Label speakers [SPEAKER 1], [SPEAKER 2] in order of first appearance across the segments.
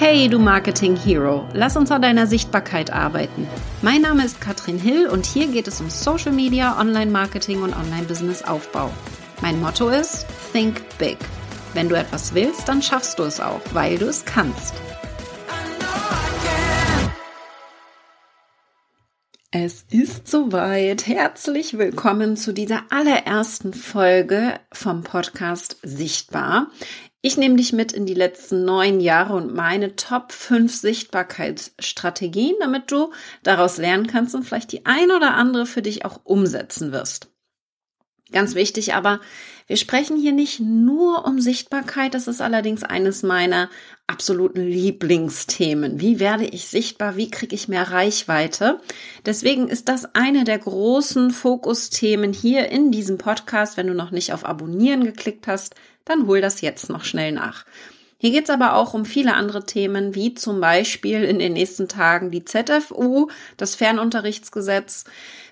[SPEAKER 1] Hey, du Marketing Hero, lass uns an deiner Sichtbarkeit arbeiten. Mein Name ist Katrin Hill und hier geht es um Social Media, Online-Marketing und Online-Business-Aufbau. Mein Motto ist Think Big. Wenn du etwas willst, dann schaffst du es auch, weil du es kannst. Es ist soweit. Herzlich willkommen zu dieser allerersten Folge vom Podcast Sichtbar. Ich nehme dich mit in die letzten neun Jahre und meine Top 5 Sichtbarkeitsstrategien, damit du daraus lernen kannst und vielleicht die ein oder andere für dich auch umsetzen wirst. Ganz wichtig aber, wir sprechen hier nicht nur um Sichtbarkeit, das ist allerdings eines meiner absoluten Lieblingsthemen. Wie werde ich sichtbar? Wie kriege ich mehr Reichweite? Deswegen ist das eine der großen Fokusthemen hier in diesem Podcast. Wenn du noch nicht auf Abonnieren geklickt hast, dann hol das jetzt noch schnell nach. Hier geht's aber auch um viele andere Themen, wie zum Beispiel in den nächsten Tagen die ZFU, das Fernunterrichtsgesetz,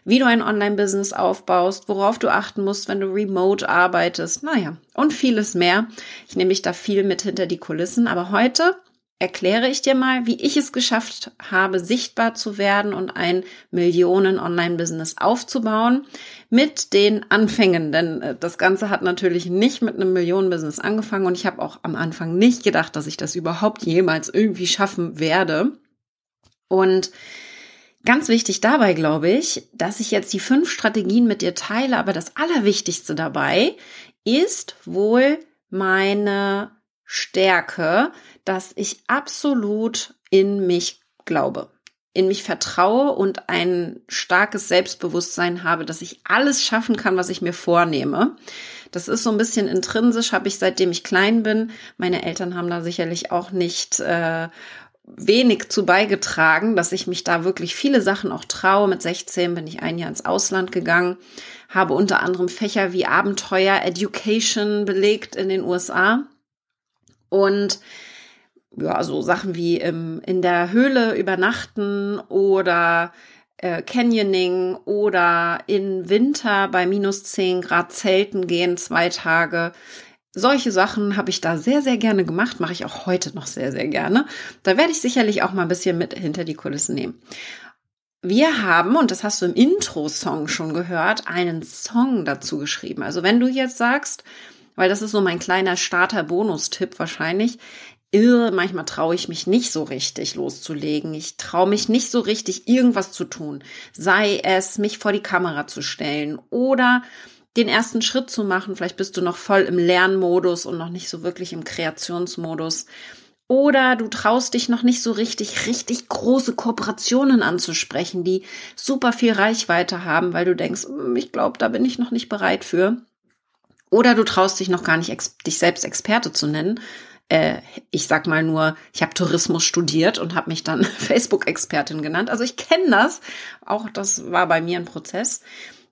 [SPEAKER 1] wie du ein Online-Business aufbaust, worauf du achten musst, wenn du remote arbeitest, naja, und vieles mehr. Ich nehme mich da viel mit hinter die Kulissen, aber heute erkläre ich dir mal, wie ich es geschafft habe, sichtbar zu werden und ein Millionen-Online-Business aufzubauen mit den Anfängen. Denn äh, das Ganze hat natürlich nicht mit einem Millionen-Business angefangen und ich habe auch am Anfang nicht gedacht, dass ich das überhaupt jemals irgendwie schaffen werde. Und Ganz wichtig dabei, glaube ich, dass ich jetzt die fünf Strategien mit dir teile, aber das Allerwichtigste dabei ist wohl meine Stärke, dass ich absolut in mich glaube, in mich vertraue und ein starkes Selbstbewusstsein habe, dass ich alles schaffen kann, was ich mir vornehme. Das ist so ein bisschen intrinsisch, habe ich seitdem ich klein bin. Meine Eltern haben da sicherlich auch nicht äh, wenig zu beigetragen, dass ich mich da wirklich viele Sachen auch traue. Mit 16 bin ich ein Jahr ins Ausland gegangen, habe unter anderem Fächer wie Abenteuer, Education belegt in den USA und ja, so Sachen wie im, in der Höhle übernachten oder äh, Canyoning oder in Winter bei minus 10 Grad Zelten gehen, zwei Tage. Solche Sachen habe ich da sehr, sehr gerne gemacht, mache ich auch heute noch sehr, sehr gerne. Da werde ich sicherlich auch mal ein bisschen mit hinter die Kulissen nehmen. Wir haben, und das hast du im Intro-Song schon gehört, einen Song dazu geschrieben. Also wenn du jetzt sagst, weil das ist so mein kleiner Starter-Bonus-Tipp wahrscheinlich, irre, manchmal traue ich mich nicht so richtig loszulegen. Ich traue mich nicht so richtig, irgendwas zu tun. Sei es, mich vor die Kamera zu stellen oder den ersten Schritt zu machen. Vielleicht bist du noch voll im Lernmodus und noch nicht so wirklich im Kreationsmodus. Oder du traust dich noch nicht so richtig, richtig große Kooperationen anzusprechen, die super viel Reichweite haben, weil du denkst, hm, ich glaube, da bin ich noch nicht bereit für. Oder du traust dich noch gar nicht, dich selbst Experte zu nennen. Äh, ich sag mal nur, ich habe Tourismus studiert und habe mich dann Facebook-Expertin genannt. Also ich kenne das. Auch das war bei mir ein Prozess.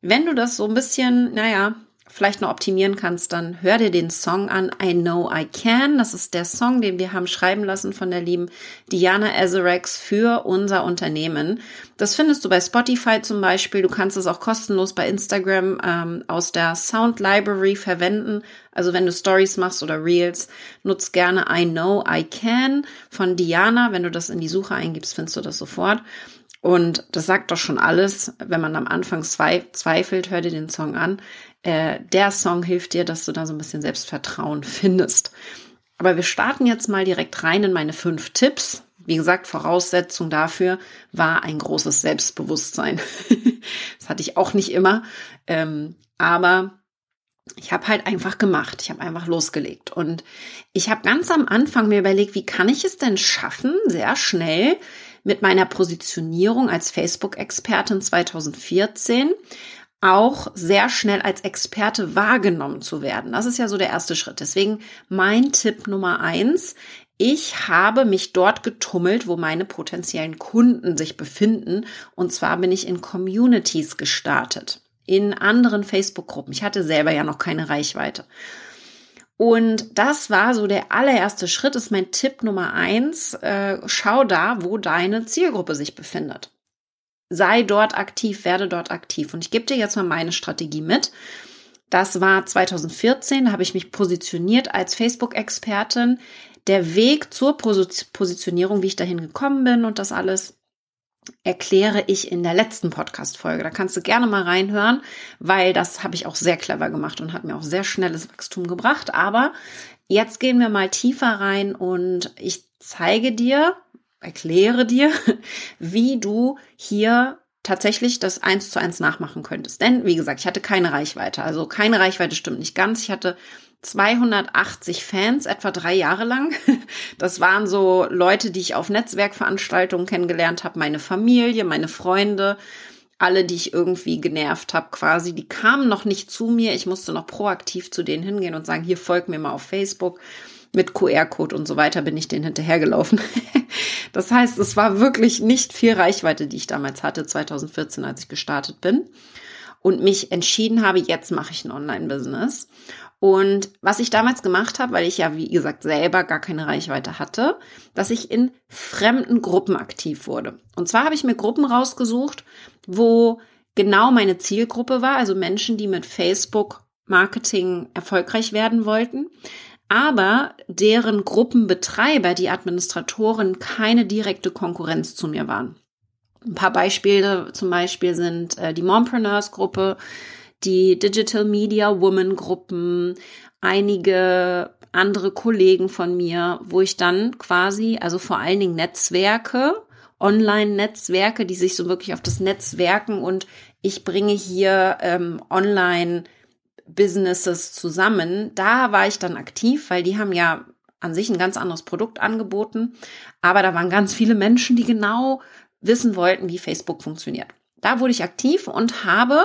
[SPEAKER 1] Wenn du das so ein bisschen, naja, vielleicht noch optimieren kannst, dann hör dir den Song an, I Know I Can. Das ist der Song, den wir haben schreiben lassen von der lieben Diana Azarex für unser Unternehmen. Das findest du bei Spotify zum Beispiel. Du kannst es auch kostenlos bei Instagram ähm, aus der Sound Library verwenden. Also wenn du Stories machst oder Reels, nutz gerne I Know I Can von Diana. Wenn du das in die Suche eingibst, findest du das sofort. Und das sagt doch schon alles. Wenn man am Anfang zweifelt, hör dir den Song an. Äh, der Song hilft dir, dass du da so ein bisschen Selbstvertrauen findest. Aber wir starten jetzt mal direkt rein in meine fünf Tipps. Wie gesagt, Voraussetzung dafür war ein großes Selbstbewusstsein. das hatte ich auch nicht immer. Ähm, aber ich habe halt einfach gemacht. Ich habe einfach losgelegt. Und ich habe ganz am Anfang mir überlegt, wie kann ich es denn schaffen, sehr schnell mit meiner Positionierung als Facebook-Expertin 2014 auch sehr schnell als Experte wahrgenommen zu werden. Das ist ja so der erste Schritt. Deswegen mein Tipp Nummer eins. Ich habe mich dort getummelt, wo meine potenziellen Kunden sich befinden. Und zwar bin ich in Communities gestartet, in anderen Facebook-Gruppen. Ich hatte selber ja noch keine Reichweite. Und das war so der allererste Schritt, ist mein Tipp Nummer eins. Äh, schau da, wo deine Zielgruppe sich befindet. Sei dort aktiv, werde dort aktiv. Und ich gebe dir jetzt mal meine Strategie mit. Das war 2014, da habe ich mich positioniert als Facebook-Expertin. der Weg zur Positionierung, wie ich dahin gekommen bin und das alles, erkläre ich in der letzten Podcast-Folge. Da kannst du gerne mal reinhören, weil das habe ich auch sehr clever gemacht und hat mir auch sehr schnelles Wachstum gebracht. Aber jetzt gehen wir mal tiefer rein und ich zeige dir, erkläre dir, wie du hier tatsächlich das eins zu eins nachmachen könntest. Denn, wie gesagt, ich hatte keine Reichweite. Also keine Reichweite stimmt nicht ganz. Ich hatte 280 Fans, etwa drei Jahre lang. Das waren so Leute, die ich auf Netzwerkveranstaltungen kennengelernt habe, meine Familie, meine Freunde, alle, die ich irgendwie genervt habe, quasi. Die kamen noch nicht zu mir. Ich musste noch proaktiv zu denen hingehen und sagen, hier folgt mir mal auf Facebook. Mit QR-Code und so weiter bin ich denen hinterhergelaufen. das heißt, es war wirklich nicht viel Reichweite, die ich damals hatte, 2014, als ich gestartet bin und mich entschieden habe, jetzt mache ich ein Online-Business. Und was ich damals gemacht habe, weil ich ja, wie gesagt, selber gar keine Reichweite hatte, dass ich in fremden Gruppen aktiv wurde. Und zwar habe ich mir Gruppen rausgesucht, wo genau meine Zielgruppe war, also Menschen, die mit Facebook Marketing erfolgreich werden wollten, aber deren Gruppenbetreiber, die Administratoren, keine direkte Konkurrenz zu mir waren. Ein paar Beispiele zum Beispiel sind äh, die Mompreneurs Gruppe, die Digital Media Woman Gruppen, einige andere Kollegen von mir, wo ich dann quasi, also vor allen Dingen Netzwerke, Online-Netzwerke, die sich so wirklich auf das Netzwerken und ich bringe hier ähm, Online-Businesses zusammen. Da war ich dann aktiv, weil die haben ja an sich ein ganz anderes Produkt angeboten, aber da waren ganz viele Menschen, die genau wissen wollten, wie Facebook funktioniert. Da wurde ich aktiv und habe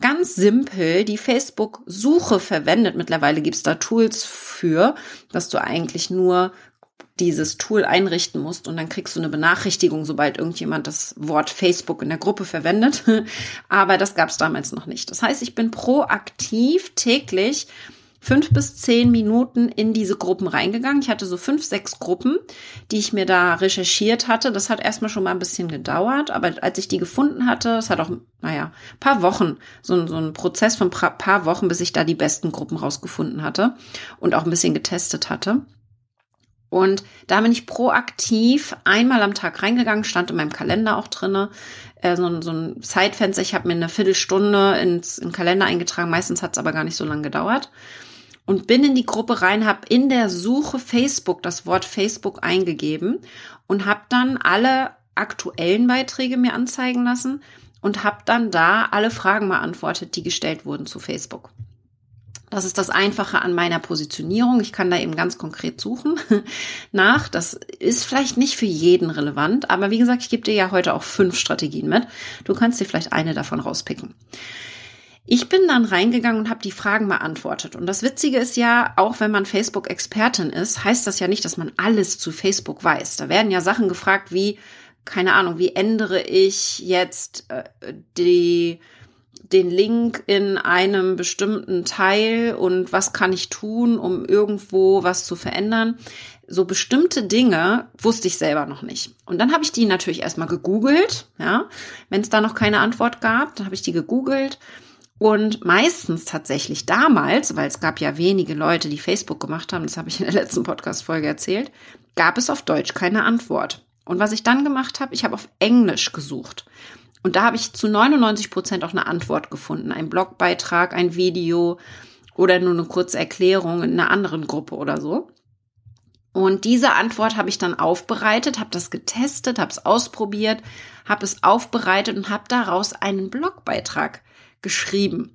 [SPEAKER 1] ganz simpel die Facebook-Suche verwendet. Mittlerweile gibt es da Tools für, dass du eigentlich nur dieses Tool einrichten musst und dann kriegst du eine Benachrichtigung, sobald irgendjemand das Wort Facebook in der Gruppe verwendet. Aber das gab es damals noch nicht. Das heißt, ich bin proaktiv täglich fünf bis zehn Minuten in diese Gruppen reingegangen. Ich hatte so fünf, sechs Gruppen, die ich mir da recherchiert hatte. Das hat erstmal schon mal ein bisschen gedauert, aber als ich die gefunden hatte, es hat auch, naja, paar Wochen, so, so ein Prozess von paar Wochen, bis ich da die besten Gruppen rausgefunden hatte und auch ein bisschen getestet hatte. Und da bin ich proaktiv einmal am Tag reingegangen, stand in meinem Kalender auch drinne, äh, so, so ein Zeitfenster. Ich habe mir eine Viertelstunde ins in Kalender eingetragen. Meistens hat es aber gar nicht so lange gedauert und bin in die Gruppe rein, habe in der Suche Facebook das Wort Facebook eingegeben und habe dann alle aktuellen Beiträge mir anzeigen lassen und habe dann da alle Fragen beantwortet, die gestellt wurden zu Facebook. Das ist das Einfache an meiner Positionierung. Ich kann da eben ganz konkret suchen nach. Das ist vielleicht nicht für jeden relevant, aber wie gesagt, ich gebe dir ja heute auch fünf Strategien mit. Du kannst dir vielleicht eine davon rauspicken. Ich bin dann reingegangen und habe die Fragen beantwortet. Und das Witzige ist ja, auch wenn man Facebook-Expertin ist, heißt das ja nicht, dass man alles zu Facebook weiß. Da werden ja Sachen gefragt wie, keine Ahnung, wie ändere ich jetzt äh, die den Link in einem bestimmten Teil und was kann ich tun, um irgendwo was zu verändern. So bestimmte Dinge wusste ich selber noch nicht. Und dann habe ich die natürlich erstmal gegoogelt, ja. Wenn es da noch keine Antwort gab, dann habe ich die gegoogelt und meistens tatsächlich damals, weil es gab ja wenige Leute, die Facebook gemacht haben, das habe ich in der letzten Podcast-Folge erzählt, gab es auf Deutsch keine Antwort. Und was ich dann gemacht habe, ich habe auf Englisch gesucht. Und da habe ich zu 99 Prozent auch eine Antwort gefunden. Ein Blogbeitrag, ein Video oder nur eine kurze Erklärung in einer anderen Gruppe oder so. Und diese Antwort habe ich dann aufbereitet, habe das getestet, habe es ausprobiert, habe es aufbereitet und habe daraus einen Blogbeitrag geschrieben.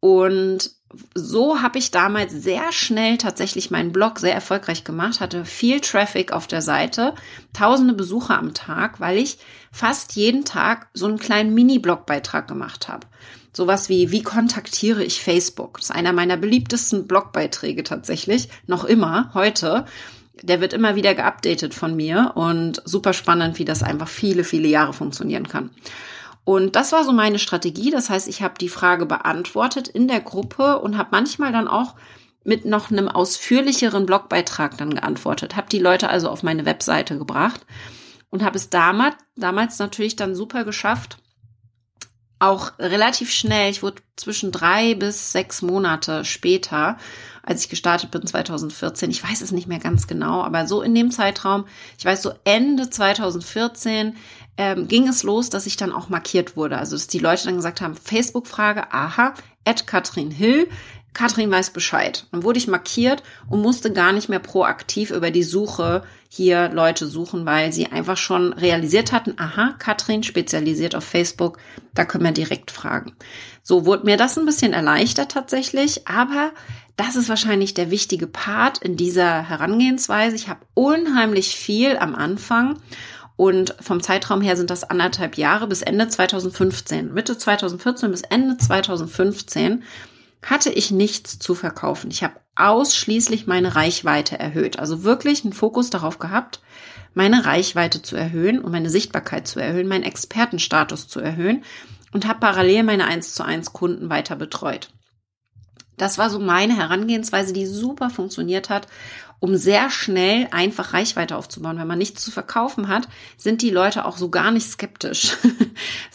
[SPEAKER 1] Und so habe ich damals sehr schnell tatsächlich meinen Blog sehr erfolgreich gemacht, hatte viel Traffic auf der Seite, tausende Besucher am Tag, weil ich fast jeden Tag so einen kleinen Mini-Blogbeitrag gemacht habe. Sowas wie, wie kontaktiere ich Facebook? Das ist einer meiner beliebtesten Blogbeiträge tatsächlich, noch immer, heute. Der wird immer wieder geupdatet von mir und super spannend, wie das einfach viele, viele Jahre funktionieren kann. Und das war so meine Strategie. Das heißt, ich habe die Frage beantwortet in der Gruppe und habe manchmal dann auch mit noch einem ausführlicheren Blogbeitrag dann geantwortet. Habe die Leute also auf meine Webseite gebracht und habe es damals, damals natürlich dann super geschafft, auch relativ schnell, ich wurde zwischen drei bis sechs Monate später, als ich gestartet bin 2014, ich weiß es nicht mehr ganz genau, aber so in dem Zeitraum, ich weiß so Ende 2014 ähm, ging es los, dass ich dann auch markiert wurde. Also dass die Leute dann gesagt haben, Facebook-Frage, aha, at Katrin Hill, Katrin weiß Bescheid. Dann wurde ich markiert und musste gar nicht mehr proaktiv über die Suche hier Leute suchen, weil sie einfach schon realisiert hatten, aha, Katrin spezialisiert auf Facebook, da können wir direkt fragen. So wurde mir das ein bisschen erleichtert tatsächlich, aber das ist wahrscheinlich der wichtige Part in dieser Herangehensweise. Ich habe unheimlich viel am Anfang und vom Zeitraum her sind das anderthalb Jahre bis Ende 2015. Mitte 2014 bis Ende 2015 hatte ich nichts zu verkaufen. Ich habe ausschließlich meine Reichweite erhöht. Also wirklich einen Fokus darauf gehabt, meine Reichweite zu erhöhen und meine Sichtbarkeit zu erhöhen, meinen Expertenstatus zu erhöhen und habe parallel meine 1 zu 1 Kunden weiter betreut. Das war so meine Herangehensweise, die super funktioniert hat, um sehr schnell einfach Reichweite aufzubauen. Wenn man nichts zu verkaufen hat, sind die Leute auch so gar nicht skeptisch.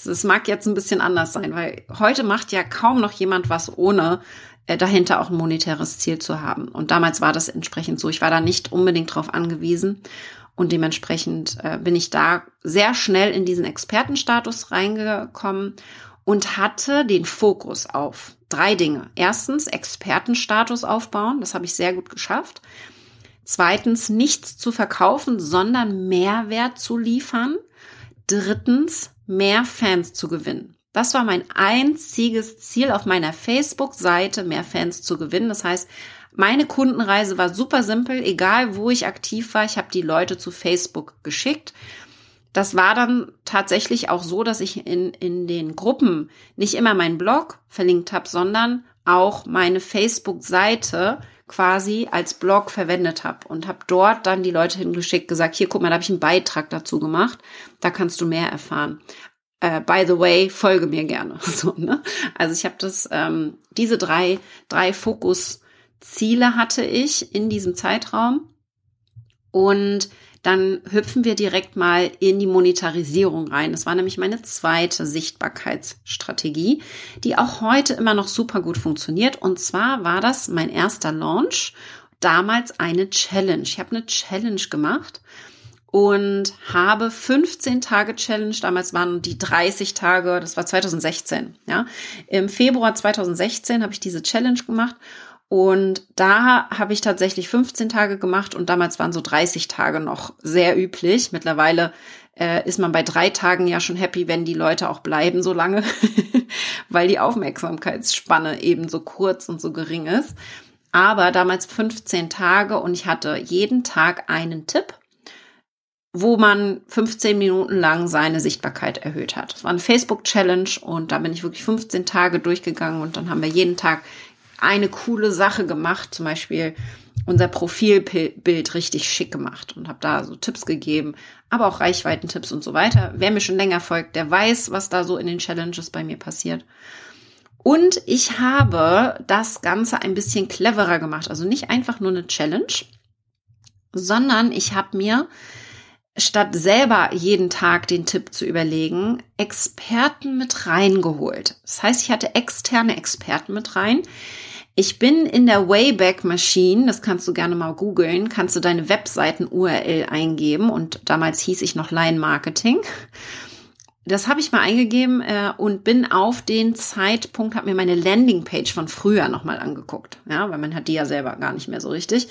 [SPEAKER 1] Es mag jetzt ein bisschen anders sein, weil heute macht ja kaum noch jemand was ohne äh, dahinter auch ein monetäres Ziel zu haben. Und damals war das entsprechend so. Ich war da nicht unbedingt drauf angewiesen. Und dementsprechend äh, bin ich da sehr schnell in diesen Expertenstatus reingekommen und hatte den Fokus auf drei Dinge. Erstens, Expertenstatus aufbauen. Das habe ich sehr gut geschafft. Zweitens, nichts zu verkaufen, sondern Mehrwert zu liefern. Drittens, mehr Fans zu gewinnen. Das war mein einziges Ziel auf meiner Facebook-Seite, mehr Fans zu gewinnen. Das heißt, meine Kundenreise war super simpel, egal wo ich aktiv war. Ich habe die Leute zu Facebook geschickt. Das war dann tatsächlich auch so, dass ich in, in den Gruppen nicht immer meinen Blog verlinkt habe, sondern auch meine Facebook-Seite quasi als Blog verwendet habe und habe dort dann die Leute hingeschickt, gesagt, hier guck mal, da habe ich einen Beitrag dazu gemacht, da kannst du mehr erfahren. Uh, by the way, folge mir gerne. So, ne? Also ich habe das, ähm, diese drei, drei Fokusziele hatte ich in diesem Zeitraum. Und dann hüpfen wir direkt mal in die Monetarisierung rein. Das war nämlich meine zweite Sichtbarkeitsstrategie, die auch heute immer noch super gut funktioniert. Und zwar war das mein erster Launch, damals eine Challenge. Ich habe eine Challenge gemacht und habe 15 Tage Challenge, damals waren die 30 Tage, das war 2016, ja. Im Februar 2016 habe ich diese Challenge gemacht und da habe ich tatsächlich 15 Tage gemacht und damals waren so 30 Tage noch sehr üblich. Mittlerweile äh, ist man bei drei Tagen ja schon happy, wenn die Leute auch bleiben so lange, weil die Aufmerksamkeitsspanne eben so kurz und so gering ist. Aber damals 15 Tage und ich hatte jeden Tag einen Tipp wo man 15 Minuten lang seine Sichtbarkeit erhöht hat. Es war eine Facebook-Challenge und da bin ich wirklich 15 Tage durchgegangen und dann haben wir jeden Tag eine coole Sache gemacht, zum Beispiel unser Profilbild richtig schick gemacht und habe da so Tipps gegeben, aber auch Reichweitentipps und so weiter. Wer mir schon länger folgt, der weiß, was da so in den Challenges bei mir passiert. Und ich habe das Ganze ein bisschen cleverer gemacht. Also nicht einfach nur eine Challenge, sondern ich habe mir statt selber jeden Tag den Tipp zu überlegen, Experten mit reingeholt. Das heißt, ich hatte externe Experten mit rein. Ich bin in der Wayback Machine, das kannst du gerne mal googeln, kannst du deine Webseiten-URL eingeben und damals hieß ich noch Line Marketing. Das habe ich mal eingegeben äh, und bin auf den Zeitpunkt, habe mir meine Landingpage von früher nochmal angeguckt, ja, weil man hat die ja selber gar nicht mehr so richtig.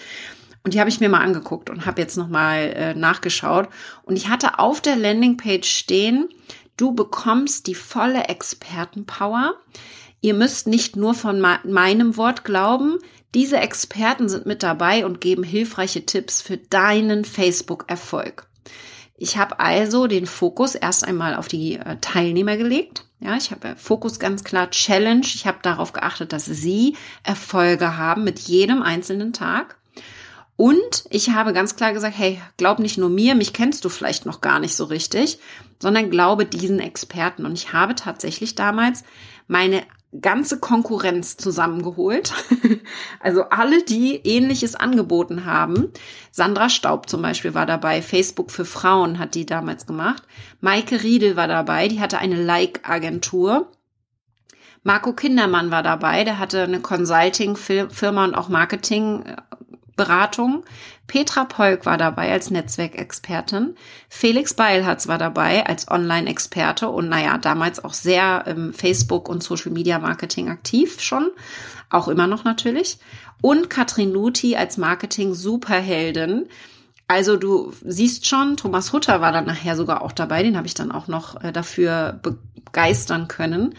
[SPEAKER 1] Und die habe ich mir mal angeguckt und habe jetzt nochmal äh, nachgeschaut. Und ich hatte auf der Landingpage stehen, du bekommst die volle Expertenpower. Ihr müsst nicht nur von meinem Wort glauben. Diese Experten sind mit dabei und geben hilfreiche Tipps für deinen Facebook-Erfolg. Ich habe also den Fokus erst einmal auf die äh, Teilnehmer gelegt. Ja, ich habe Fokus ganz klar Challenge. Ich habe darauf geachtet, dass sie Erfolge haben mit jedem einzelnen Tag. Und ich habe ganz klar gesagt, hey, glaub nicht nur mir, mich kennst du vielleicht noch gar nicht so richtig, sondern glaube diesen Experten. Und ich habe tatsächlich damals meine ganze Konkurrenz zusammengeholt. also alle, die ähnliches angeboten haben. Sandra Staub zum Beispiel war dabei. Facebook für Frauen hat die damals gemacht. Maike Riedel war dabei. Die hatte eine Like-Agentur. Marco Kindermann war dabei, der hatte eine Consulting-Firma und auch Marketing-Beratung. Petra Polk war dabei als Netzwerkexpertin. Felix Beilhatz war dabei als Online-Experte und naja, damals auch sehr im Facebook- und Social-Media-Marketing aktiv schon. Auch immer noch natürlich. Und Katrin Luthi als Marketing-Superheldin. Also du siehst schon, Thomas Hutter war dann nachher sogar auch dabei, den habe ich dann auch noch äh, dafür begeistern können.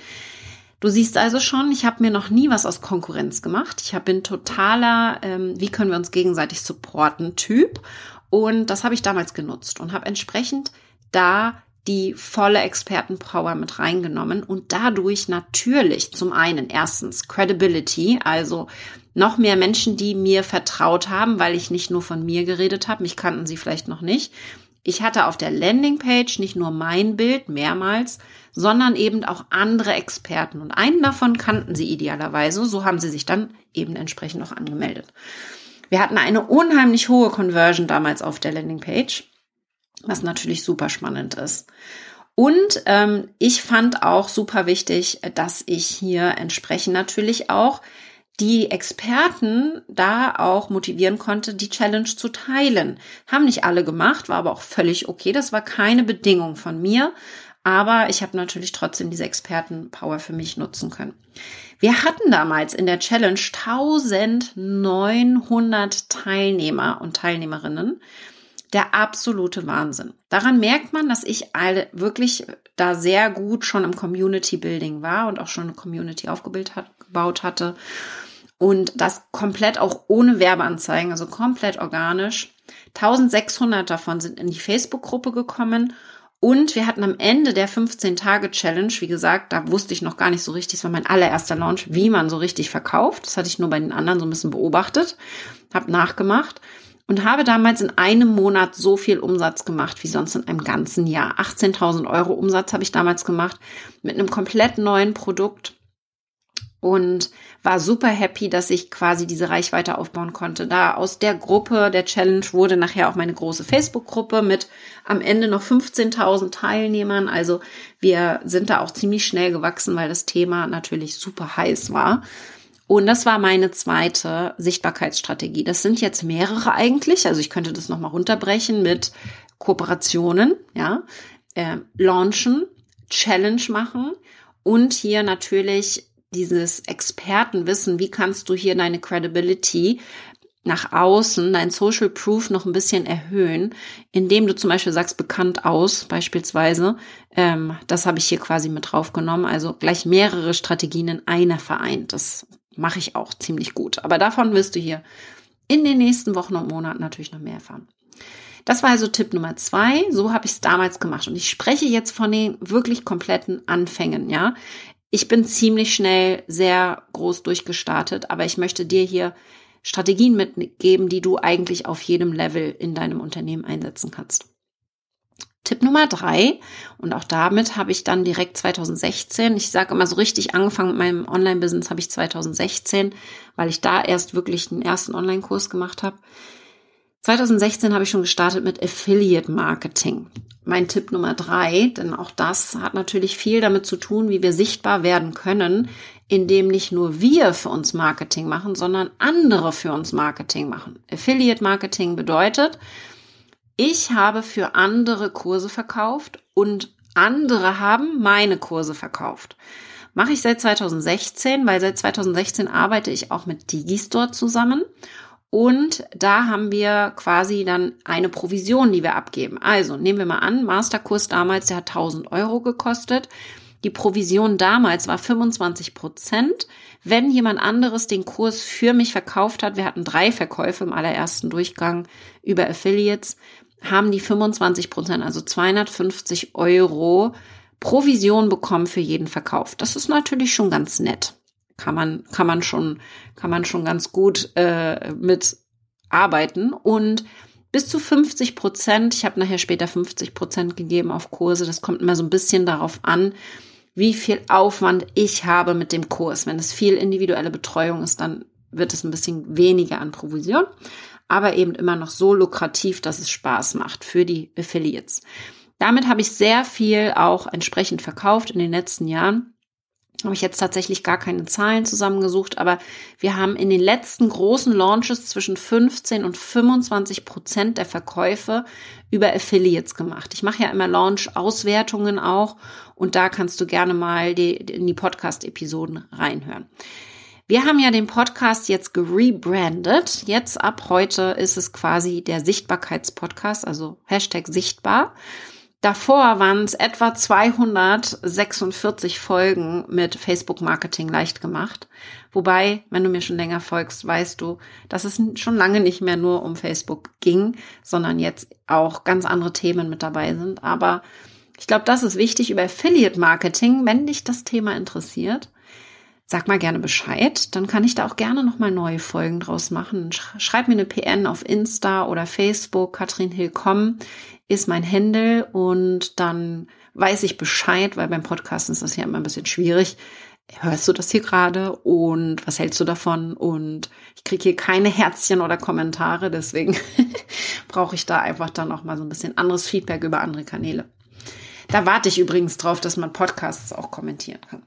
[SPEAKER 1] Du siehst also schon, ich habe mir noch nie was aus Konkurrenz gemacht. Ich bin totaler, ähm, wie können wir uns gegenseitig supporten Typ. Und das habe ich damals genutzt und habe entsprechend da die volle Expertenpower mit reingenommen und dadurch natürlich zum einen erstens Credibility, also noch mehr Menschen, die mir vertraut haben, weil ich nicht nur von mir geredet habe, mich kannten sie vielleicht noch nicht. Ich hatte auf der Landingpage nicht nur mein Bild mehrmals, sondern eben auch andere Experten. Und einen davon kannten sie idealerweise. So haben sie sich dann eben entsprechend auch angemeldet. Wir hatten eine unheimlich hohe Conversion damals auf der Landingpage, was natürlich super spannend ist. Und ähm, ich fand auch super wichtig, dass ich hier entsprechend natürlich auch die Experten da auch motivieren konnte, die Challenge zu teilen. Haben nicht alle gemacht, war aber auch völlig okay. Das war keine Bedingung von mir, aber ich habe natürlich trotzdem diese Expertenpower für mich nutzen können. Wir hatten damals in der Challenge 1900 Teilnehmer und Teilnehmerinnen. Der absolute Wahnsinn. Daran merkt man, dass ich alle wirklich da sehr gut schon im Community Building war und auch schon eine Community aufgebaut hatte. Und das komplett auch ohne Werbeanzeigen, also komplett organisch. 1600 davon sind in die Facebook-Gruppe gekommen und wir hatten am Ende der 15-Tage-Challenge, wie gesagt, da wusste ich noch gar nicht so richtig, es war mein allererster Launch, wie man so richtig verkauft. Das hatte ich nur bei den anderen so ein bisschen beobachtet, habe nachgemacht und habe damals in einem Monat so viel Umsatz gemacht wie sonst in einem ganzen Jahr. 18.000 Euro Umsatz habe ich damals gemacht mit einem komplett neuen Produkt und war super happy, dass ich quasi diese Reichweite aufbauen konnte. Da aus der Gruppe der Challenge wurde nachher auch meine große Facebook-Gruppe mit am Ende noch 15.000 Teilnehmern. Also wir sind da auch ziemlich schnell gewachsen, weil das Thema natürlich super heiß war. Und das war meine zweite Sichtbarkeitsstrategie. Das sind jetzt mehrere eigentlich. Also ich könnte das nochmal runterbrechen mit Kooperationen, ja, äh, launchen, Challenge machen und hier natürlich dieses Expertenwissen, wie kannst du hier deine Credibility nach außen, dein Social Proof noch ein bisschen erhöhen, indem du zum Beispiel sagst, bekannt aus, beispielsweise. Ähm, das habe ich hier quasi mit draufgenommen. Also gleich mehrere Strategien in einer vereint. Das mache ich auch ziemlich gut. Aber davon wirst du hier in den nächsten Wochen und Monaten natürlich noch mehr erfahren. Das war also Tipp Nummer zwei. So habe ich es damals gemacht. Und ich spreche jetzt von den wirklich kompletten Anfängen, ja. Ich bin ziemlich schnell sehr groß durchgestartet, aber ich möchte dir hier Strategien mitgeben, die du eigentlich auf jedem Level in deinem Unternehmen einsetzen kannst. Tipp Nummer drei, und auch damit habe ich dann direkt 2016, ich sage immer so richtig angefangen mit meinem Online-Business habe ich 2016, weil ich da erst wirklich den ersten Online-Kurs gemacht habe. 2016 habe ich schon gestartet mit Affiliate Marketing. Mein Tipp Nummer drei, denn auch das hat natürlich viel damit zu tun, wie wir sichtbar werden können, indem nicht nur wir für uns Marketing machen, sondern andere für uns Marketing machen. Affiliate Marketing bedeutet, ich habe für andere Kurse verkauft und andere haben meine Kurse verkauft. Mache ich seit 2016, weil seit 2016 arbeite ich auch mit Digistore zusammen und da haben wir quasi dann eine Provision, die wir abgeben. Also nehmen wir mal an, Masterkurs damals, der hat 1000 Euro gekostet. Die Provision damals war 25 Prozent. Wenn jemand anderes den Kurs für mich verkauft hat, wir hatten drei Verkäufe im allerersten Durchgang über Affiliates, haben die 25 Prozent, also 250 Euro Provision bekommen für jeden Verkauf. Das ist natürlich schon ganz nett kann man, kann man schon, kann man schon ganz gut äh, mit arbeiten. Und bis zu 50 Prozent, ich habe nachher später 50 Prozent gegeben auf Kurse, das kommt immer so ein bisschen darauf an, wie viel Aufwand ich habe mit dem Kurs. Wenn es viel individuelle Betreuung ist, dann wird es ein bisschen weniger an Provision, aber eben immer noch so lukrativ, dass es Spaß macht für die Affiliates. Damit habe ich sehr viel auch entsprechend verkauft in den letzten Jahren habe ich jetzt tatsächlich gar keine Zahlen zusammengesucht, aber wir haben in den letzten großen Launches zwischen 15 und 25 Prozent der Verkäufe über Affiliates gemacht. Ich mache ja immer Launch-Auswertungen auch und da kannst du gerne mal die, in die Podcast-Episoden reinhören. Wir haben ja den Podcast jetzt gerebrandet. Jetzt ab heute ist es quasi der Sichtbarkeitspodcast, also Hashtag sichtbar. Davor waren es etwa 246 Folgen mit Facebook Marketing leicht gemacht. Wobei, wenn du mir schon länger folgst, weißt du, dass es schon lange nicht mehr nur um Facebook ging, sondern jetzt auch ganz andere Themen mit dabei sind. Aber ich glaube, das ist wichtig über Affiliate Marketing, wenn dich das Thema interessiert. Sag mal gerne Bescheid, dann kann ich da auch gerne nochmal neue Folgen draus machen. Schreib mir eine PN auf Insta oder Facebook, Katrin Hillkomm ist mein Händel und dann weiß ich Bescheid, weil beim Podcast ist das ja immer ein bisschen schwierig. Hörst du das hier gerade und was hältst du davon? Und ich kriege hier keine Herzchen oder Kommentare, deswegen brauche ich da einfach dann noch mal so ein bisschen anderes Feedback über andere Kanäle. Da warte ich übrigens drauf, dass man Podcasts auch kommentieren kann.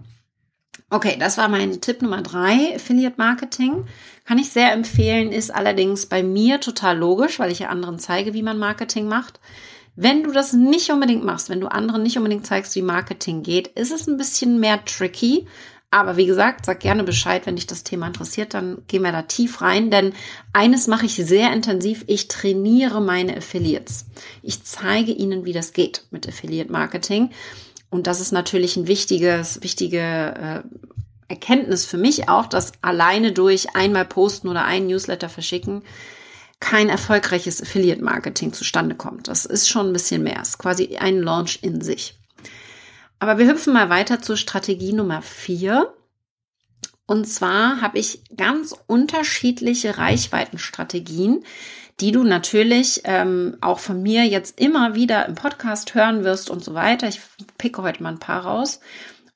[SPEAKER 1] Okay, das war mein Tipp Nummer drei. Affiliate Marketing kann ich sehr empfehlen, ist allerdings bei mir total logisch, weil ich ja anderen zeige, wie man Marketing macht. Wenn du das nicht unbedingt machst, wenn du anderen nicht unbedingt zeigst, wie Marketing geht, ist es ein bisschen mehr tricky. Aber wie gesagt, sag gerne Bescheid, wenn dich das Thema interessiert, dann gehen wir da tief rein, denn eines mache ich sehr intensiv. Ich trainiere meine Affiliates. Ich zeige ihnen, wie das geht mit Affiliate Marketing. Und das ist natürlich ein wichtiges, wichtige äh, Erkenntnis für mich auch, dass alleine durch einmal posten oder einen Newsletter verschicken kein erfolgreiches Affiliate Marketing zustande kommt. Das ist schon ein bisschen mehr. Es ist quasi ein Launch in sich. Aber wir hüpfen mal weiter zur Strategie Nummer vier. Und zwar habe ich ganz unterschiedliche Reichweitenstrategien, die du natürlich ähm, auch von mir jetzt immer wieder im Podcast hören wirst und so weiter. Ich picke heute mal ein paar raus.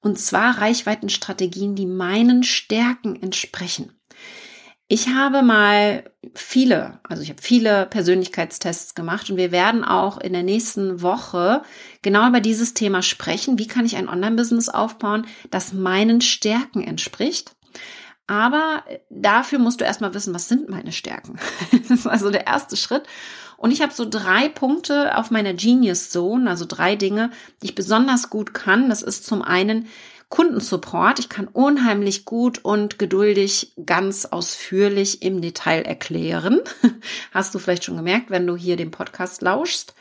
[SPEAKER 1] Und zwar Reichweitenstrategien, die meinen Stärken entsprechen. Ich habe mal viele, also ich habe viele Persönlichkeitstests gemacht und wir werden auch in der nächsten Woche genau über dieses Thema sprechen. Wie kann ich ein Online-Business aufbauen, das meinen Stärken entspricht? Aber dafür musst du erstmal wissen, was sind meine Stärken. das ist also der erste Schritt. Und ich habe so drei Punkte auf meiner Genius Zone, also drei Dinge, die ich besonders gut kann. Das ist zum einen Kundensupport. Ich kann unheimlich gut und geduldig ganz ausführlich im Detail erklären. Hast du vielleicht schon gemerkt, wenn du hier den Podcast lauschst.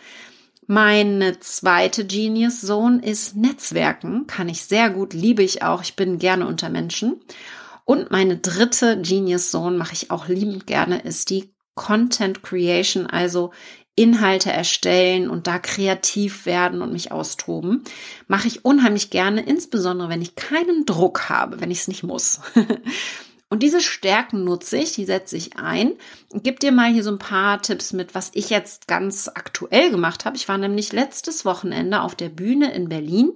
[SPEAKER 1] Meine zweite Genius Zone ist Netzwerken. Kann ich sehr gut, liebe ich auch. Ich bin gerne unter Menschen. Und meine dritte Genius Zone mache ich auch liebend gerne, ist die Content Creation, also Inhalte erstellen und da kreativ werden und mich austoben. Mache ich unheimlich gerne, insbesondere wenn ich keinen Druck habe, wenn ich es nicht muss. Und diese Stärken nutze ich, die setze ich ein. Ich gebe dir mal hier so ein paar Tipps mit, was ich jetzt ganz aktuell gemacht habe. Ich war nämlich letztes Wochenende auf der Bühne in Berlin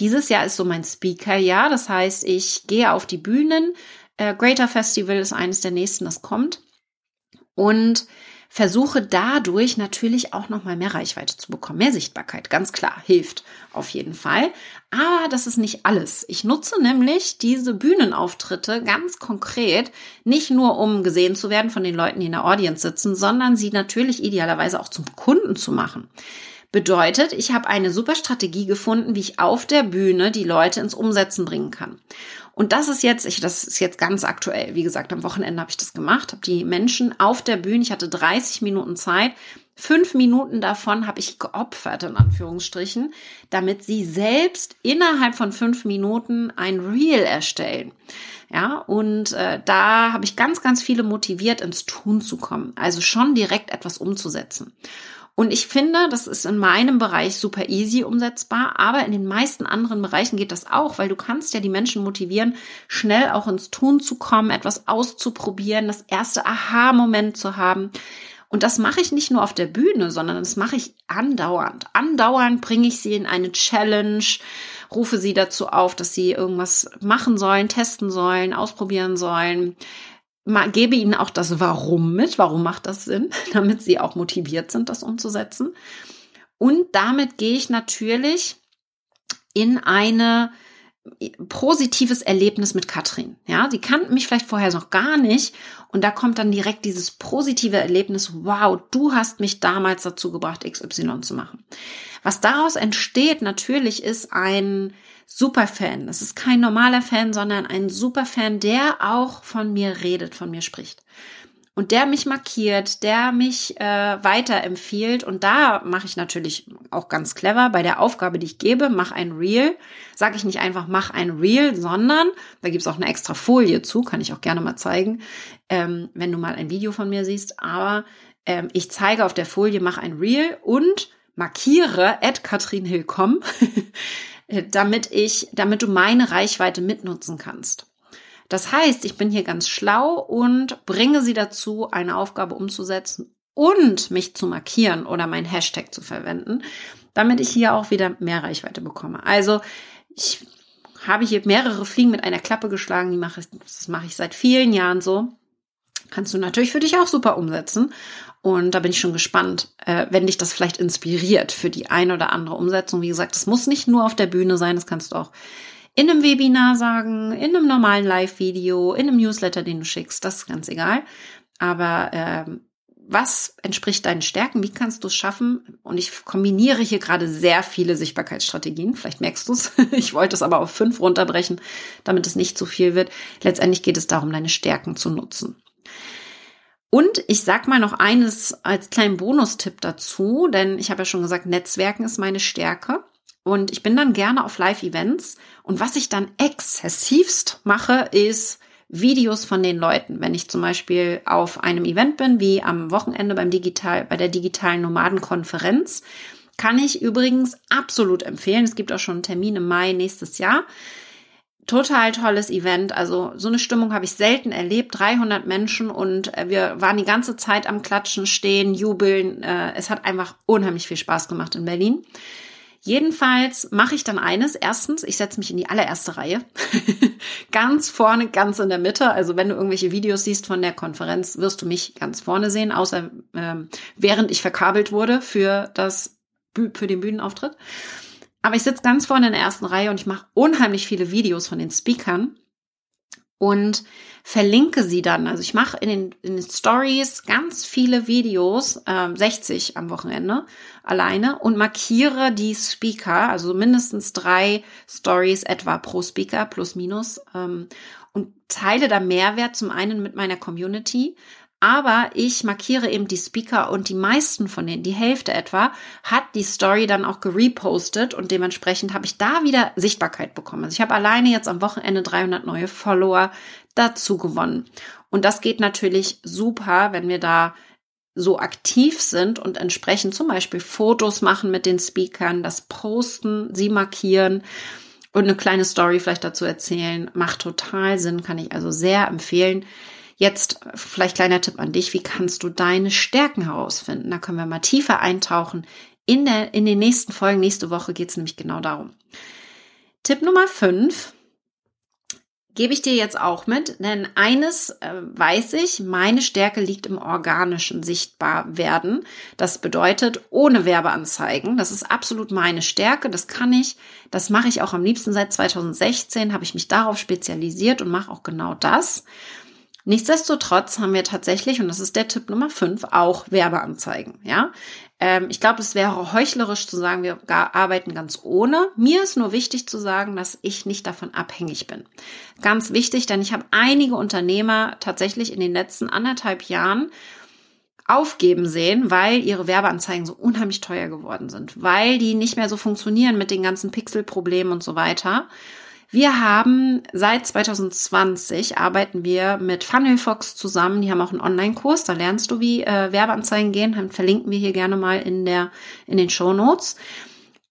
[SPEAKER 1] dieses Jahr ist so mein Speaker-Jahr. Das heißt, ich gehe auf die Bühnen. Äh, Greater Festival ist eines der nächsten, das kommt. Und versuche dadurch natürlich auch noch mal mehr Reichweite zu bekommen, mehr Sichtbarkeit, ganz klar, hilft auf jeden Fall. Aber das ist nicht alles. Ich nutze nämlich diese Bühnenauftritte ganz konkret, nicht nur um gesehen zu werden von den Leuten, die in der Audience sitzen, sondern sie natürlich idealerweise auch zum Kunden zu machen. Bedeutet, ich habe eine super Strategie gefunden, wie ich auf der Bühne die Leute ins Umsetzen bringen kann. Und das ist jetzt, ich, das ist jetzt ganz aktuell. Wie gesagt, am Wochenende habe ich das gemacht, habe die Menschen auf der Bühne, ich hatte 30 Minuten Zeit, fünf Minuten davon habe ich geopfert, in Anführungsstrichen, damit sie selbst innerhalb von fünf Minuten ein Reel erstellen. Ja, und äh, da habe ich ganz, ganz viele motiviert, ins Tun zu kommen. Also schon direkt etwas umzusetzen. Und ich finde, das ist in meinem Bereich super easy umsetzbar, aber in den meisten anderen Bereichen geht das auch, weil du kannst ja die Menschen motivieren, schnell auch ins Tun zu kommen, etwas auszuprobieren, das erste Aha-Moment zu haben. Und das mache ich nicht nur auf der Bühne, sondern das mache ich andauernd. Andauernd bringe ich sie in eine Challenge, rufe sie dazu auf, dass sie irgendwas machen sollen, testen sollen, ausprobieren sollen, gebe ihnen auch das Warum mit, warum macht das Sinn, damit sie auch motiviert sind, das umzusetzen. Und damit gehe ich natürlich in eine positives Erlebnis mit Katrin. Ja, sie kannten mich vielleicht vorher noch gar nicht und da kommt dann direkt dieses positive Erlebnis, wow, du hast mich damals dazu gebracht, XY zu machen. Was daraus entsteht natürlich ist ein Superfan. Es ist kein normaler Fan, sondern ein Superfan, der auch von mir redet, von mir spricht und der mich markiert, der mich äh, weiterempfiehlt. Und da mache ich natürlich auch ganz clever bei der Aufgabe, die ich gebe, mach ein Reel. Sage ich nicht einfach, mach ein Reel, sondern da gibt's auch eine extra Folie zu, kann ich auch gerne mal zeigen, ähm, wenn du mal ein Video von mir siehst. Aber ähm, ich zeige auf der Folie, mach ein Reel und markiere at Katrin Hillkomm, damit ich, damit du meine Reichweite mitnutzen kannst. Das heißt, ich bin hier ganz schlau und bringe sie dazu, eine Aufgabe umzusetzen und mich zu markieren oder mein Hashtag zu verwenden, damit ich hier auch wieder mehr Reichweite bekomme. Also ich habe hier mehrere Fliegen mit einer Klappe geschlagen. Die mache ich, das mache ich seit vielen Jahren so. Kannst du natürlich für dich auch super umsetzen. Und da bin ich schon gespannt, äh, wenn dich das vielleicht inspiriert für die ein oder andere Umsetzung. Wie gesagt, das muss nicht nur auf der Bühne sein, das kannst du auch in einem Webinar sagen, in einem normalen Live-Video, in einem Newsletter, den du schickst, das ist ganz egal. Aber ähm, was entspricht deinen Stärken? Wie kannst du es schaffen? Und ich kombiniere hier gerade sehr viele Sichtbarkeitsstrategien. Vielleicht merkst du es. Ich wollte es aber auf fünf runterbrechen, damit es nicht zu viel wird. Letztendlich geht es darum, deine Stärken zu nutzen. Und ich sag mal noch eines als kleinen Bonustipp dazu, denn ich habe ja schon gesagt, Netzwerken ist meine Stärke. Und ich bin dann gerne auf Live-Events. Und was ich dann exzessivst mache, ist Videos von den Leuten. Wenn ich zum Beispiel auf einem Event bin, wie am Wochenende beim Digital, bei der digitalen Nomadenkonferenz, kann ich übrigens absolut empfehlen. Es gibt auch schon einen Termin im Mai nächstes Jahr. Total tolles Event. Also so eine Stimmung habe ich selten erlebt. 300 Menschen und äh, wir waren die ganze Zeit am Klatschen, stehen, jubeln. Äh, es hat einfach unheimlich viel Spaß gemacht in Berlin. Jedenfalls mache ich dann eines. Erstens, ich setze mich in die allererste Reihe. ganz vorne, ganz in der Mitte. Also wenn du irgendwelche Videos siehst von der Konferenz, wirst du mich ganz vorne sehen, außer ähm, während ich verkabelt wurde für das für den Bühnenauftritt. Aber ich sitze ganz vorne in der ersten Reihe und ich mache unheimlich viele Videos von den Speakern und verlinke sie dann. Also ich mache in den, in den Stories ganz viele Videos, äh, 60 am Wochenende alleine und markiere die Speaker, also mindestens drei Stories etwa pro Speaker plus minus ähm, und teile da Mehrwert zum einen mit meiner Community, aber ich markiere eben die Speaker und die meisten von denen, die Hälfte etwa, hat die Story dann auch gerepostet und dementsprechend habe ich da wieder Sichtbarkeit bekommen. Also ich habe alleine jetzt am Wochenende 300 neue Follower dazu gewonnen. Und das geht natürlich super, wenn wir da so aktiv sind und entsprechend zum Beispiel Fotos machen mit den Speakern, das posten, sie markieren und eine kleine Story vielleicht dazu erzählen. Macht total Sinn, kann ich also sehr empfehlen. Jetzt vielleicht kleiner Tipp an dich, wie kannst du deine Stärken herausfinden? Da können wir mal tiefer eintauchen. In, der, in den nächsten Folgen, nächste Woche geht es nämlich genau darum. Tipp Nummer fünf gebe ich dir jetzt auch mit, denn eines äh, weiß ich, meine Stärke liegt im organischen Sichtbarwerden. Das bedeutet ohne Werbeanzeigen. Das ist absolut meine Stärke. Das kann ich. Das mache ich auch am liebsten seit 2016. Habe ich mich darauf spezialisiert und mache auch genau das. Nichtsdestotrotz haben wir tatsächlich, und das ist der Tipp Nummer fünf, auch Werbeanzeigen. Ja, ähm, ich glaube, es wäre heuchlerisch zu sagen, wir arbeiten ganz ohne. Mir ist nur wichtig zu sagen, dass ich nicht davon abhängig bin. Ganz wichtig, denn ich habe einige Unternehmer tatsächlich in den letzten anderthalb Jahren aufgeben sehen, weil ihre Werbeanzeigen so unheimlich teuer geworden sind, weil die nicht mehr so funktionieren mit den ganzen Pixelproblemen und so weiter. Wir haben seit 2020 arbeiten wir mit Funnelfox zusammen. Die haben auch einen Online-Kurs. Da lernst du, wie äh, Werbeanzeigen gehen. Dann verlinken wir hier gerne mal in der, in den Show Notes.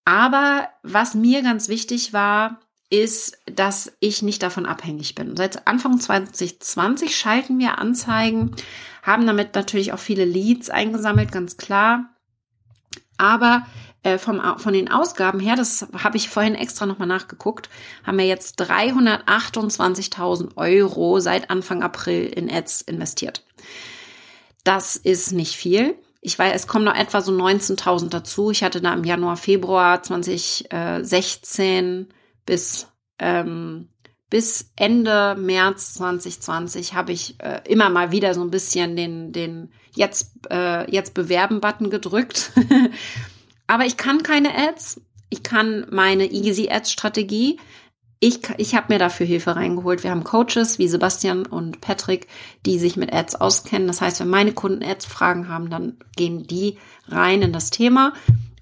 [SPEAKER 1] Aber was mir ganz wichtig war, ist, dass ich nicht davon abhängig bin. Seit Anfang 2020 schalten wir Anzeigen, haben damit natürlich auch viele Leads eingesammelt, ganz klar. Aber äh, vom, von den Ausgaben her, das habe ich vorhin extra nochmal nachgeguckt, haben wir jetzt 328.000 Euro seit Anfang April in Ads investiert. Das ist nicht viel. Ich weiß, es kommen noch etwa so 19.000 dazu. Ich hatte da im Januar, Februar 2016 bis ähm, bis Ende März 2020 habe ich äh, immer mal wieder so ein bisschen den, den jetzt, äh, jetzt bewerben Button gedrückt. Aber ich kann keine Ads. Ich kann meine Easy Ads Strategie. Ich, ich habe mir dafür Hilfe reingeholt. Wir haben Coaches wie Sebastian und Patrick, die sich mit Ads auskennen. Das heißt, wenn meine Kunden Ads-Fragen haben, dann gehen die rein in das Thema.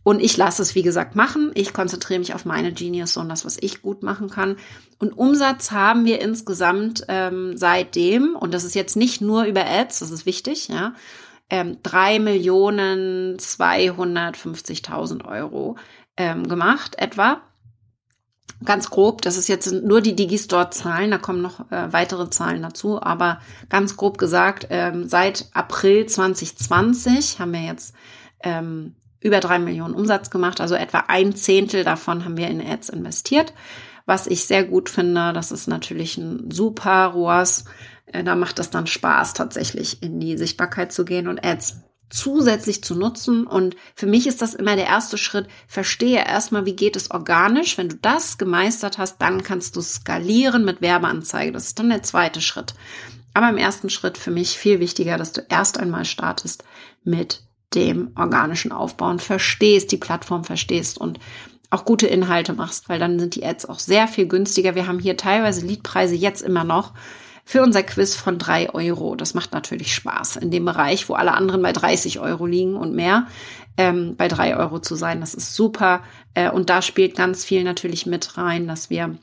[SPEAKER 1] Und ich lasse es, wie gesagt, machen. Ich konzentriere mich auf meine Genius und das, was ich gut machen kann. Und Umsatz haben wir insgesamt ähm, seitdem, und das ist jetzt nicht nur über Ads, das ist wichtig, ja, ähm, 3 Millionen 250.000 Euro ähm, gemacht, etwa. Ganz grob, das ist jetzt nur die Digistore-Zahlen, da kommen noch äh, weitere Zahlen dazu, aber ganz grob gesagt, ähm, seit April 2020 haben wir jetzt ähm, über drei Millionen Umsatz gemacht, also etwa ein Zehntel davon haben wir in Ads investiert, was ich sehr gut finde. Das ist natürlich ein super ROAS. Äh, da macht es dann Spaß, tatsächlich in die Sichtbarkeit zu gehen und Ads zusätzlich zu nutzen. Und für mich ist das immer der erste Schritt. Verstehe erstmal, wie geht es organisch. Wenn du das gemeistert hast, dann kannst du skalieren mit Werbeanzeige. Das ist dann der zweite Schritt. Aber im ersten Schritt für mich viel wichtiger, dass du erst einmal startest mit dem organischen Aufbauen verstehst, die Plattform verstehst und auch gute Inhalte machst, weil dann sind die Ads auch sehr viel günstiger. Wir haben hier teilweise Leadpreise jetzt immer noch für unser Quiz von drei Euro. Das macht natürlich Spaß in dem Bereich, wo alle anderen bei 30 Euro liegen und mehr. Ähm, bei drei Euro zu sein, das ist super. Äh, und da spielt ganz viel natürlich mit rein, dass wir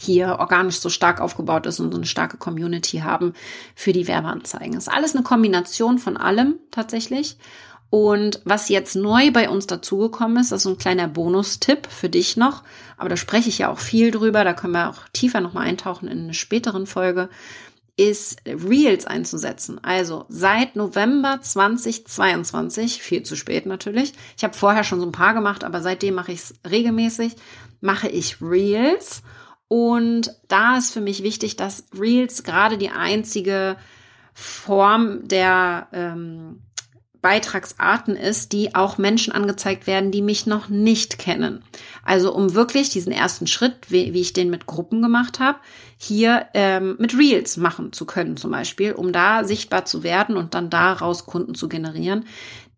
[SPEAKER 1] hier organisch so stark aufgebaut ist und so eine starke Community haben für die Werbeanzeigen. Das ist alles eine Kombination von allem tatsächlich. Und was jetzt neu bei uns dazugekommen ist, das ist ein kleiner Bonustipp für dich noch, aber da spreche ich ja auch viel drüber, da können wir auch tiefer nochmal eintauchen in einer späteren Folge, ist Reels einzusetzen. Also seit November 2022, viel zu spät natürlich. Ich habe vorher schon so ein paar gemacht, aber seitdem mache ich es regelmäßig, mache ich Reels und da ist für mich wichtig, dass Reels gerade die einzige Form der ähm, Beitragsarten ist, die auch Menschen angezeigt werden, die mich noch nicht kennen. Also um wirklich diesen ersten Schritt, wie, wie ich den mit Gruppen gemacht habe, hier ähm, mit Reels machen zu können zum Beispiel, um da sichtbar zu werden und dann daraus Kunden zu generieren.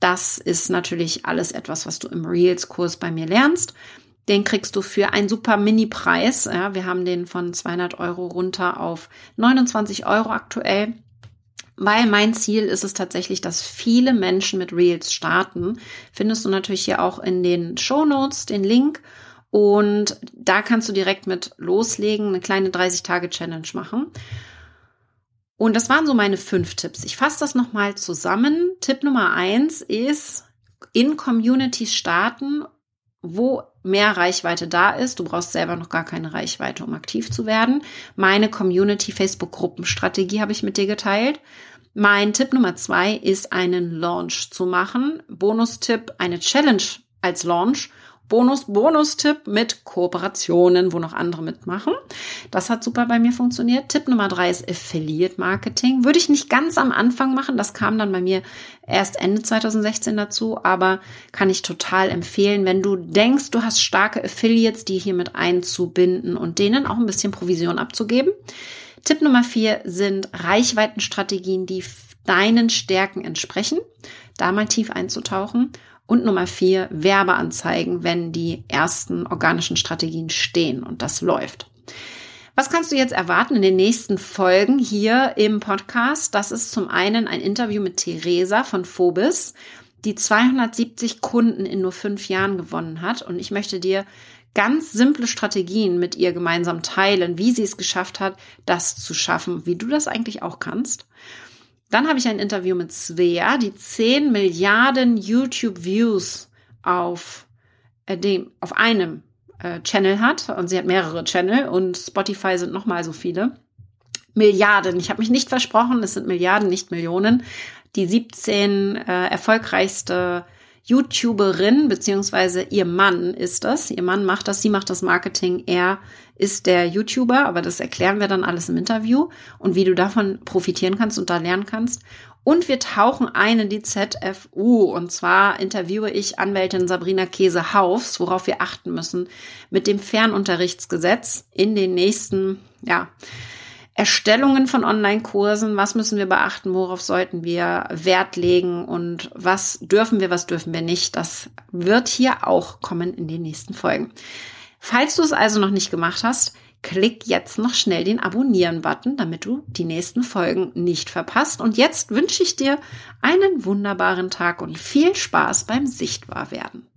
[SPEAKER 1] Das ist natürlich alles etwas, was du im Reels-Kurs bei mir lernst. Den kriegst du für einen super Mini-Preis. Ja, wir haben den von 200 Euro runter auf 29 Euro aktuell. Weil mein Ziel ist es tatsächlich, dass viele Menschen mit Reels starten. Findest du natürlich hier auch in den Show Notes den Link. Und da kannst du direkt mit loslegen, eine kleine 30-Tage-Challenge machen. Und das waren so meine fünf Tipps. Ich fasse das nochmal zusammen. Tipp Nummer eins ist, in Communities starten wo mehr Reichweite da ist. Du brauchst selber noch gar keine Reichweite, um aktiv zu werden. Meine Community Facebook Gruppenstrategie habe ich mit dir geteilt. Mein Tipp Nummer zwei ist, einen Launch zu machen. Bonustipp, eine Challenge als Launch Bonus, Bonus-Tipp mit Kooperationen, wo noch andere mitmachen. Das hat super bei mir funktioniert. Tipp Nummer drei ist Affiliate Marketing. Würde ich nicht ganz am Anfang machen. Das kam dann bei mir erst Ende 2016 dazu, aber kann ich total empfehlen, wenn du denkst, du hast starke Affiliates, die hier mit einzubinden und denen auch ein bisschen Provision abzugeben. Tipp Nummer vier sind Reichweitenstrategien, die deinen Stärken entsprechen. Da mal tief einzutauchen. Und Nummer vier, Werbeanzeigen, wenn die ersten organischen Strategien stehen und das läuft. Was kannst du jetzt erwarten in den nächsten Folgen hier im Podcast? Das ist zum einen ein Interview mit Theresa von Phobis, die 270 Kunden in nur fünf Jahren gewonnen hat. Und ich möchte dir ganz simple Strategien mit ihr gemeinsam teilen, wie sie es geschafft hat, das zu schaffen, wie du das eigentlich auch kannst. Dann habe ich ein Interview mit Svea, die 10 Milliarden YouTube-Views auf, äh, auf einem äh, Channel hat. Und sie hat mehrere Channel und Spotify sind nochmal so viele. Milliarden. Ich habe mich nicht versprochen, es sind Milliarden, nicht Millionen. Die 17 äh, erfolgreichste YouTuberin, beziehungsweise ihr Mann ist das. Ihr Mann macht das, sie macht das Marketing, er ist der YouTuber, aber das erklären wir dann alles im Interview und wie du davon profitieren kannst und da lernen kannst. Und wir tauchen ein in die ZFU. Und zwar interviewe ich Anwältin Sabrina Käse-Haufs, worauf wir achten müssen mit dem Fernunterrichtsgesetz in den nächsten, ja, Erstellungen von Online-Kursen, was müssen wir beachten, worauf sollten wir Wert legen und was dürfen wir, was dürfen wir nicht. Das wird hier auch kommen in den nächsten Folgen. Falls du es also noch nicht gemacht hast, klick jetzt noch schnell den Abonnieren-Button, damit du die nächsten Folgen nicht verpasst. Und jetzt wünsche ich dir einen wunderbaren Tag und viel Spaß beim Sichtbarwerden.